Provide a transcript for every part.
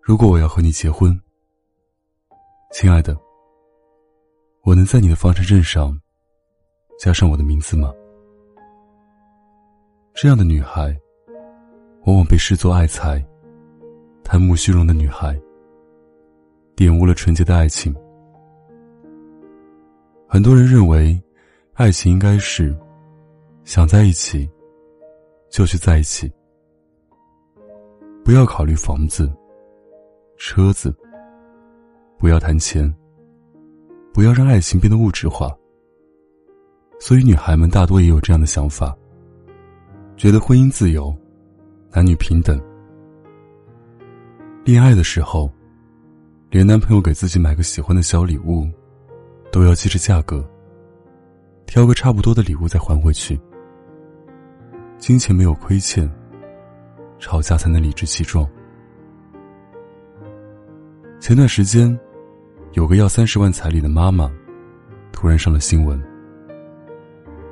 如果我要和你结婚，亲爱的，我能在你的房产证上加上我的名字吗？这样的女孩，往往被视作爱财、贪慕虚荣的女孩，玷污了纯洁的爱情。很多人认为，爱情应该是想在一起就去在一起，不要考虑房子。车子，不要谈钱，不要让爱情变得物质化。所以，女孩们大多也有这样的想法，觉得婚姻自由，男女平等。恋爱的时候，连男朋友给自己买个喜欢的小礼物，都要记着价格，挑个差不多的礼物再还回去。金钱没有亏欠，吵架才能理直气壮。前段时间，有个要三十万彩礼的妈妈，突然上了新闻。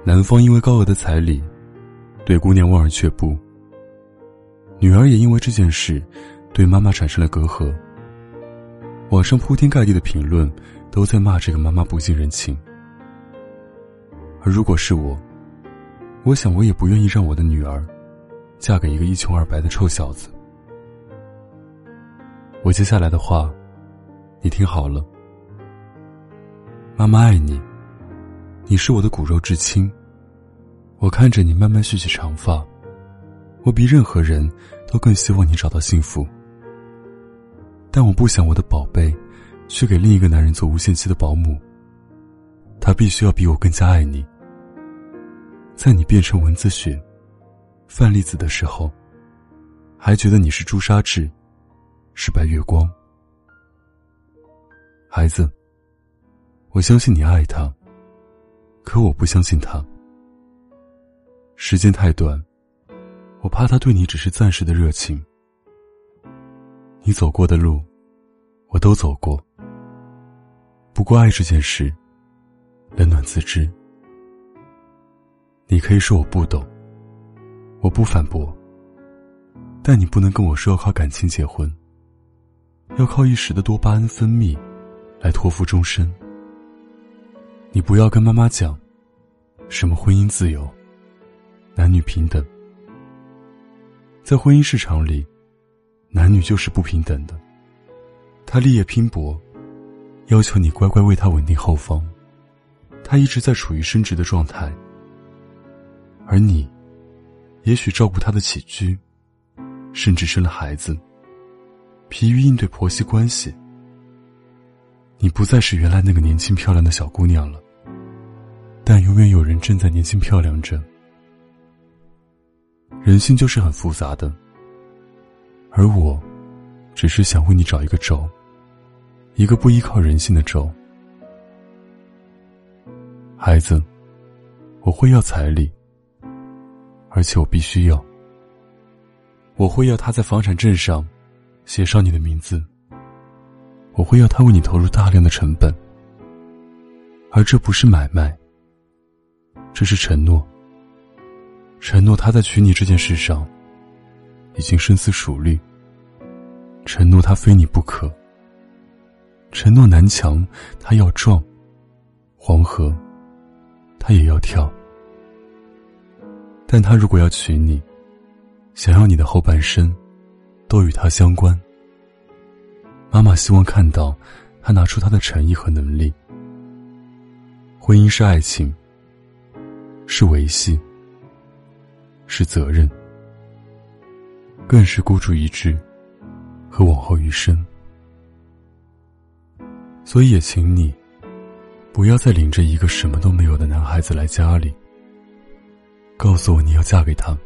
男方因为高额的彩礼，对姑娘望而却步。女儿也因为这件事，对妈妈产生了隔阂。网上铺天盖地的评论，都在骂这个妈妈不近人情。而如果是我，我想我也不愿意让我的女儿，嫁给一个一穷二白的臭小子。我接下来的话，你听好了。妈妈爱你，你是我的骨肉至亲。我看着你慢慢蓄起长发，我比任何人都更希望你找到幸福。但我不想我的宝贝，去给另一个男人做无限期的保姆。他必须要比我更加爱你。在你变成文字血、范栗子的时候，还觉得你是朱砂痣。是白月光，孩子。我相信你爱他，可我不相信他。时间太短，我怕他对你只是暂时的热情。你走过的路，我都走过。不过爱这件事，冷暖自知。你可以说我不懂，我不反驳，但你不能跟我说要靠感情结婚。要靠一时的多巴胺分泌，来托付终身。你不要跟妈妈讲，什么婚姻自由、男女平等。在婚姻市场里，男女就是不平等的。他立业拼搏，要求你乖乖为他稳定后方，他一直在处于升职的状态，而你，也许照顾她的起居，甚至生了孩子。疲于应对婆媳关系，你不再是原来那个年轻漂亮的小姑娘了。但永远有人正在年轻漂亮着。人性就是很复杂的，而我，只是想为你找一个轴，一个不依靠人性的轴。孩子，我会要彩礼，而且我必须要。我会要他在房产证上。写上你的名字，我会要他为你投入大量的成本，而这不是买卖，这是承诺。承诺他在娶你这件事上已经深思熟虑，承诺他非你不可，承诺南墙他要撞，黄河他也要跳。但他如果要娶你，想要你的后半生。都与他相关。妈妈希望看到他拿出他的诚意和能力。婚姻是爱情，是维系，是责任，更是孤注一掷和往后余生。所以也请你，不要再领着一个什么都没有的男孩子来家里，告诉我你要嫁给他。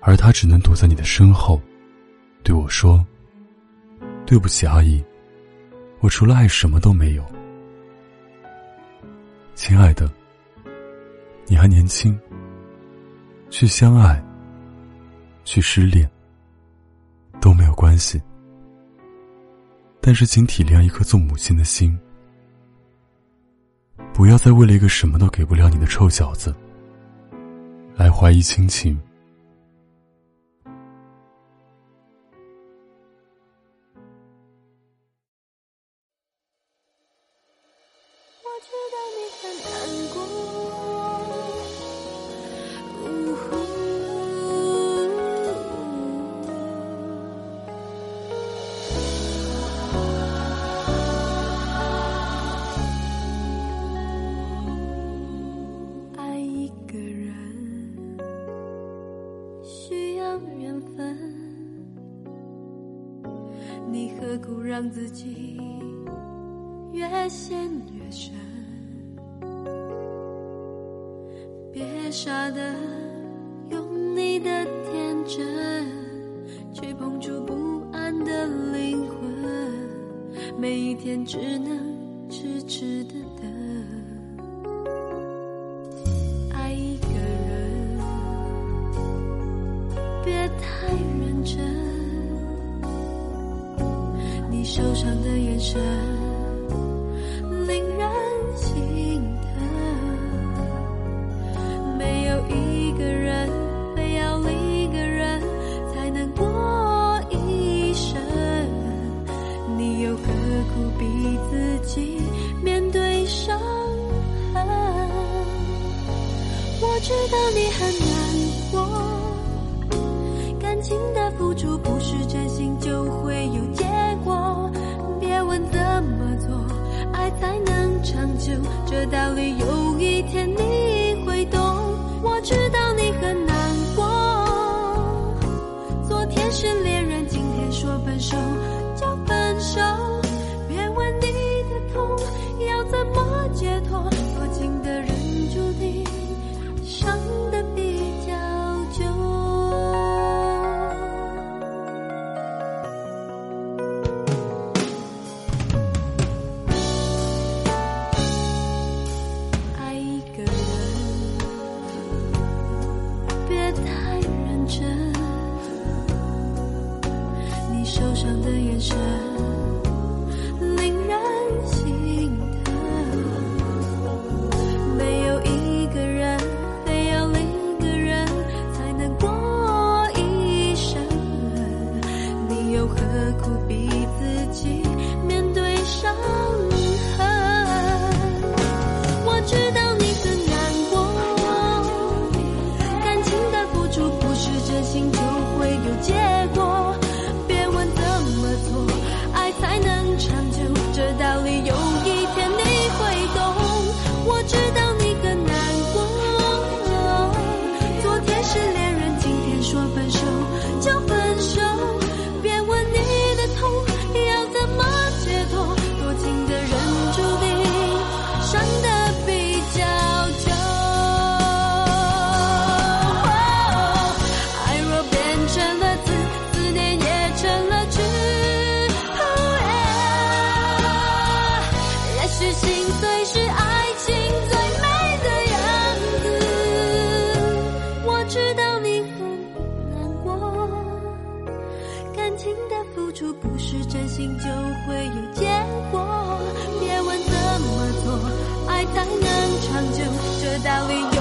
而他只能躲在你的身后，对我说：“对不起，阿姨，我除了爱什么都没有。”亲爱的，你还年轻，去相爱，去失恋都没有关系。但是，请体谅一颗做母亲的心，不要再为了一个什么都给不了你的臭小子来怀疑亲情。我知道你很难过。让自己越陷越深？别傻的用你的天真去碰触不安的灵魂，每一天只能痴痴的等。爱一个人，别太认真。受伤的眼神。道理有是心碎是爱情最美的样子。我知道你很难过感情的付出不是真心就会有结果。别问怎么做爱才能长久这道理